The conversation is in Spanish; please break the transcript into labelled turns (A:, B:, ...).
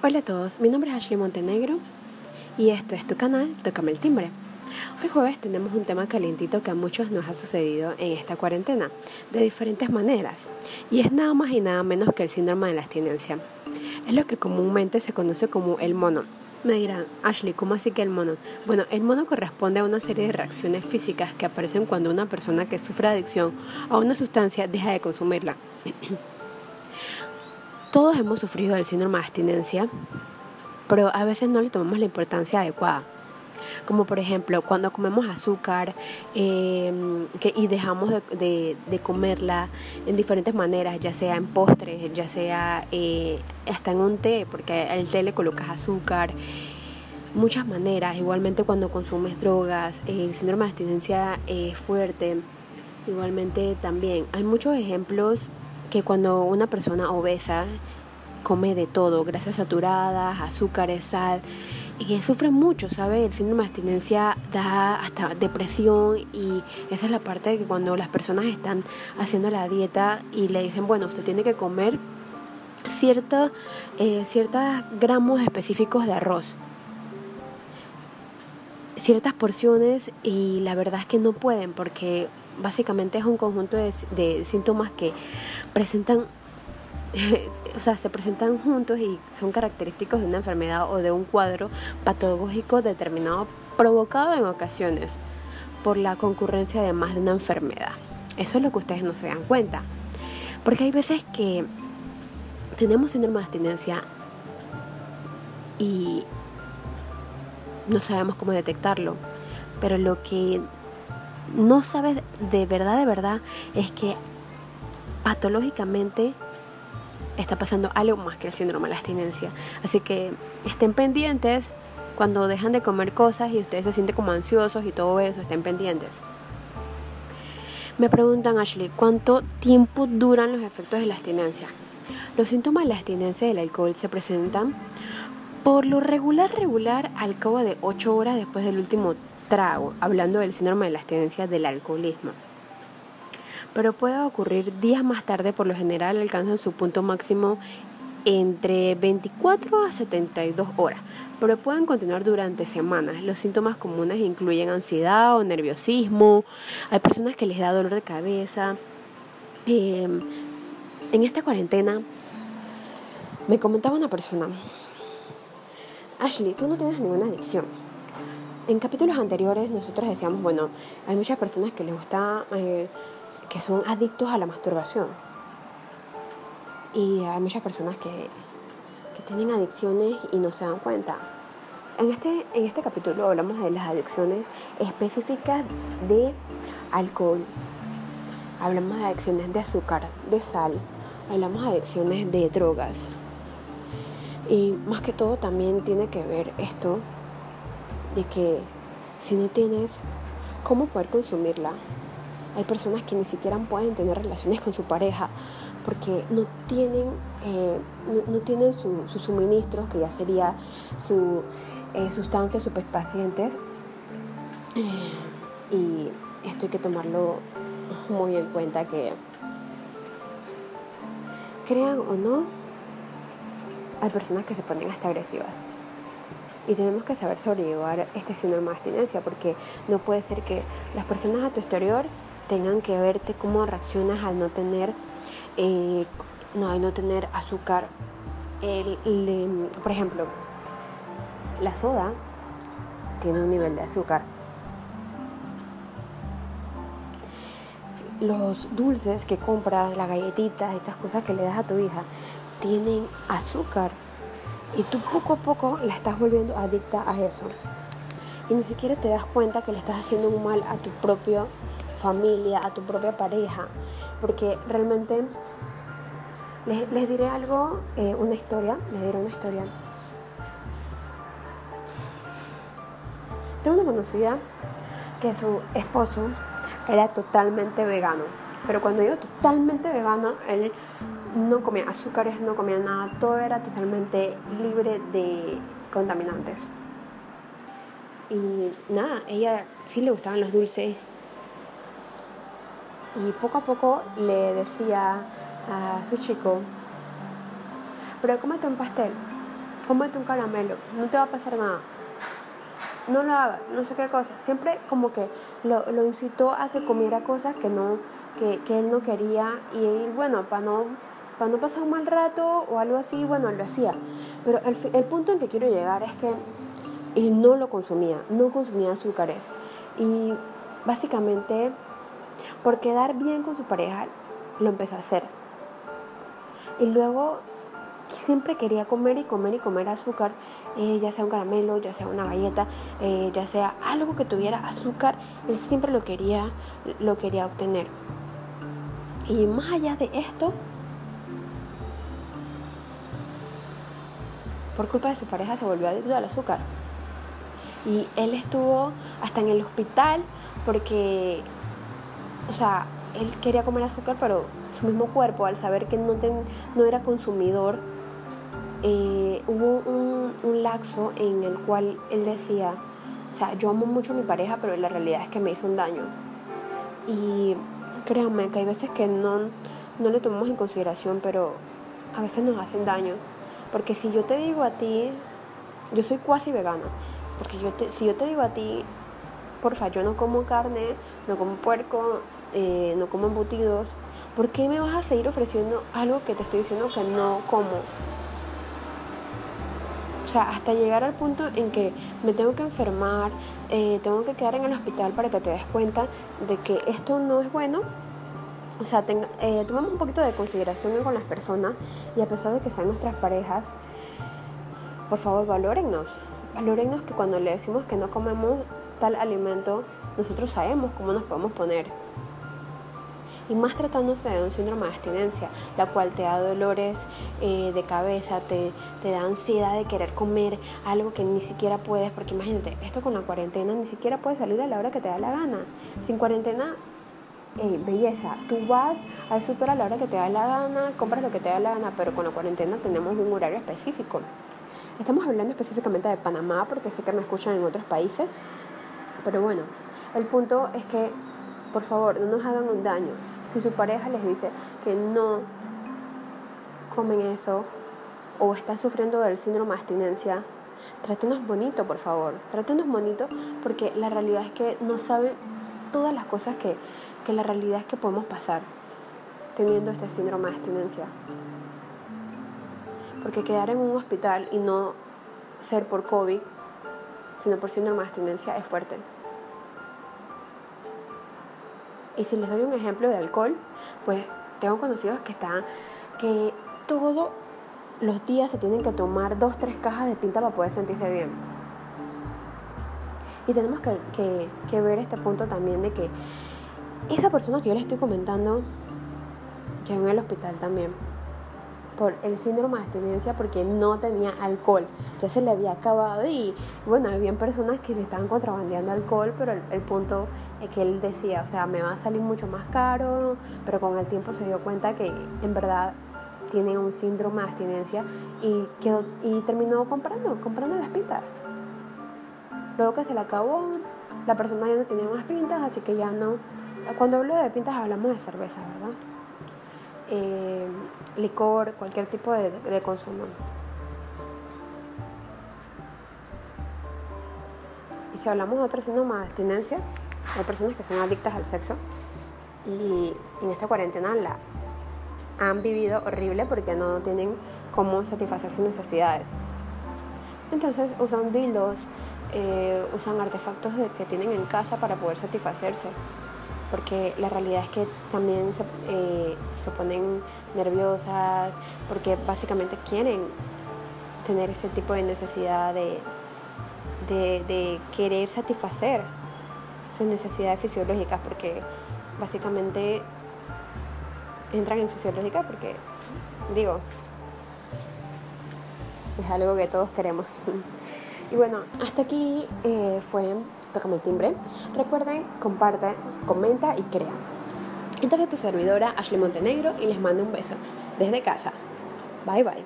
A: Hola a todos, mi nombre es Ashley Montenegro y esto es tu canal Tócame el Timbre. Hoy jueves tenemos un tema calientito que a muchos nos ha sucedido en esta cuarentena, de diferentes maneras, y es nada más y nada menos que el síndrome de la abstinencia. Es lo que comúnmente se conoce como el mono. Me dirán, Ashley, ¿cómo así que el mono? Bueno, el mono corresponde a una serie de reacciones físicas que aparecen cuando una persona que sufre adicción a una sustancia deja de consumirla. Todos hemos sufrido del síndrome de abstinencia, pero a veces no le tomamos la importancia adecuada. Como por ejemplo, cuando comemos azúcar em, que, y dejamos de, comerla en diferentes maneras, ya sea en postres, ya sea eh, hasta en un té, porque al té le colocas azúcar muchas maneras. Igualmente cuando consumes drogas, el síndrome de abstinencia es fuerte. Igualmente también hay muchos ejemplos que cuando una persona obesa come de todo, grasas saturadas, azúcares, sal, y sufre mucho, ¿sabe? El síndrome de abstinencia da hasta depresión y esa es la parte de que cuando las personas están haciendo la dieta y le dicen, bueno, usted tiene que comer ciertos eh, gramos específicos de arroz, ciertas porciones y la verdad es que no pueden porque básicamente es un conjunto de, síntomas que presentan, o sea, se presentan juntos y son característicos de una enfermedad o de un cuadro patológico determinado provocado en ocasiones por la concurrencia de más de una enfermedad. Eso es lo que ustedes no se dan cuenta. Porque hay veces que tenemos síndrome de abstinencia y no sabemos cómo detectarlo. Pero lo que no sabes de verdad, de verdad, es que patológicamente está pasando algo más que el síndrome de la abstinencia. Así que estén pendientes cuando dejan de comer cosas y ustedes se sienten como ansiosos y todo eso, estén pendientes. Me preguntan, Ashley, ¿cuánto tiempo duran los efectos de la abstinencia? Los síntomas de la abstinencia del alcohol se presentan por lo regular, regular, al cabo de 8 horas después del último trago, hablando del síndrome de la abstinencia del alcoholismo. Pero puede ocurrir días más tarde, por lo general alcanzan su punto máximo entre 24 a 72 horas, pero pueden continuar durante semanas. Los síntomas comunes incluyen ansiedad o nerviosismo, hay personas que les da dolor de cabeza. Em, en esta cuarentena me comentaba una persona, Ashley, tú no tienes ninguna adicción en capítulos anteriores nosotros decíamos, bueno, hay muchas personas que les gusta, eh, que son adictos a la masturbación. Y hay muchas personas que, que tienen adicciones y no se dan cuenta. En este, en este capítulo hablamos de las adicciones específicas de alcohol. Hablamos de adicciones de azúcar, de sal. Hablamos de adicciones de drogas. Y más que todo también tiene que ver esto de que si no tienes cómo poder consumirla, hay personas que ni siquiera pueden tener relaciones con su pareja porque no tienen, eh, no, tienen sus su suministros, que ya sería su eh, sustancia, sus pacientes. Eh, y esto hay que tomarlo muy en cuenta que, crean o no, hay personas que se ponen hasta agresivas. Y tenemos que saber sobrellevar este síndrome de abstinencia porque no puede ser que las personas a tu exterior tengan que verte cómo reaccionas al no tener, eh, no, al no tener azúcar. por ejemplo, la soda tiene un nivel de azúcar. Los dulces que compras, las galletitas, estas cosas que le das a tu hija, tienen azúcar y tú poco a poco la estás volviendo adicta a eso. Y ni siquiera te das cuenta que le estás haciendo un mal a tu propia familia, a tu propia pareja. Porque realmente les, diré algo, eh, una historia, les diré una historia. Tengo una conocida que su esposo era totalmente vegano. Pero cuando digo totalmente vegano, él no comía azúcares, no comía nada, todo era totalmente libre de contaminantes. Y nada, ella sí le gustaban los dulces. Y poco a poco le decía a su chico, pero cómete un pastel. cómete un caramelo, no te va a pasar nada. No lo hagas, no sé qué cosa. Siempre como que lo, lo incitó a que comiera cosas que no, que, que él no quería y bueno, para no, para no pasar un mal rato o algo así, bueno, lo hacía. Pero el, punto en que quiero llegar es que él no lo consumía, no consumía azúcares. Y básicamente, por quedar bien con su pareja, lo empezó a hacer. Y luego siempre quería comer y comer y comer azúcar, eh, ya sea un caramelo, ya sea una galleta, eh, ya sea algo que tuviera azúcar, él siempre lo quería, lo quería obtener. Y más allá de esto, por culpa de su pareja se volvió adicto al azúcar. Y él estuvo hasta en el hospital porque, o sea, él quería comer azúcar, pero su mismo cuerpo, al saber que no, no era consumidor, eh, hubo un, un, laxo en el cual él decía, o sea, yo amo mucho a mi pareja, pero la realidad es que me hizo un daño. Y créanme que hay veces que no, no le tomamos en consideración, pero a veces nos hacen daño. Porque si yo te digo a ti, yo soy cuasi vegana, porque yo te, si yo te digo a ti, porfa, yo no como carne, no como puerco, eh, no como embutidos, ¿por qué me vas a seguir ofreciendo algo que te estoy diciendo que no como? O sea, hasta llegar al punto en que me tengo que enfermar, eh, tengo que quedar en el hospital para que te des cuenta de que esto no es bueno. O sea, eh, tomamos un poquito de consideración con las personas y a pesar de que sean nuestras parejas, por favor, valórennos. Valórennos que cuando le decimos que no comemos tal alimento, nosotros sabemos cómo nos podemos poner y más tratándose de un síndrome de abstinencia, la cual te da dolores eh, de cabeza, te, te, da ansiedad de querer comer algo que ni siquiera puedes, porque imagínate, esto con la cuarentena ni siquiera puedes salir a la hora que te da la gana. Sin cuarentena, belleza, tú vas al súper a la hora que te da la gana, compras lo que te da la gana, pero con la cuarentena tenemos un horario específico. Estamos hablando específicamente de Panamá porque sé que me escuchan en otros países, pero bueno, el punto es que por favor, no nos hagan un daño. Si su pareja les dice que no comen eso o están sufriendo del síndrome de abstinencia, trátenos bonito, por favor. Trátenos bonito porque la realidad es que no saben todas las cosas que, que la realidad es que podemos pasar teniendo este síndrome de abstinencia. Porque quedar en un hospital y no ser por COVID, sino por síndrome de abstinencia es fuerte. Y si les doy un ejemplo de alcohol, pues tengo conocidos que están, que todos los días se tienen que tomar dos, tres cajas de pinta para poder sentirse bien. Y tenemos que, que, ver este punto también de que esa persona que yo le estoy comentando quedó en el hospital también por el síndrome de abstinencia porque no tenía alcohol. Ya se le había acabado y bueno, había personas que le estaban contrabandeando alcohol, pero el, punto es que él decía, o sea, me va a salir mucho más caro, pero con el tiempo se dio cuenta que en verdad tiene un síndrome de abstinencia y, quedó, y terminó comprando, comprando las pintas. Luego que se le acabó, la persona ya no tenía más pintas, así que ya no... Cuando hablo de pintas hablamos de cerveza, ¿verdad? Eh, licor, cualquier tipo de, consumo. Y si hablamos de otro síndrome de abstinencia, hay personas que son adictas al sexo y en esta cuarentena la han vivido horrible porque no tienen cómo satisfacer sus necesidades. Entonces usan dildos, eh, usan artefactos que tienen en casa para poder satisfacerse porque la realidad es que también se, eh, se ponen nerviosas, porque básicamente quieren tener ese tipo de necesidad de, de, querer satisfacer sus necesidades fisiológicas, porque básicamente entran en fisiológica porque, digo, es algo que todos queremos. y bueno, hasta aquí eh, fue Tócame el timbre. Recuerden, comparte, comenta y crea. Esta fue tu servidora Ashley Montenegro y les mando un beso desde casa. Bye bye.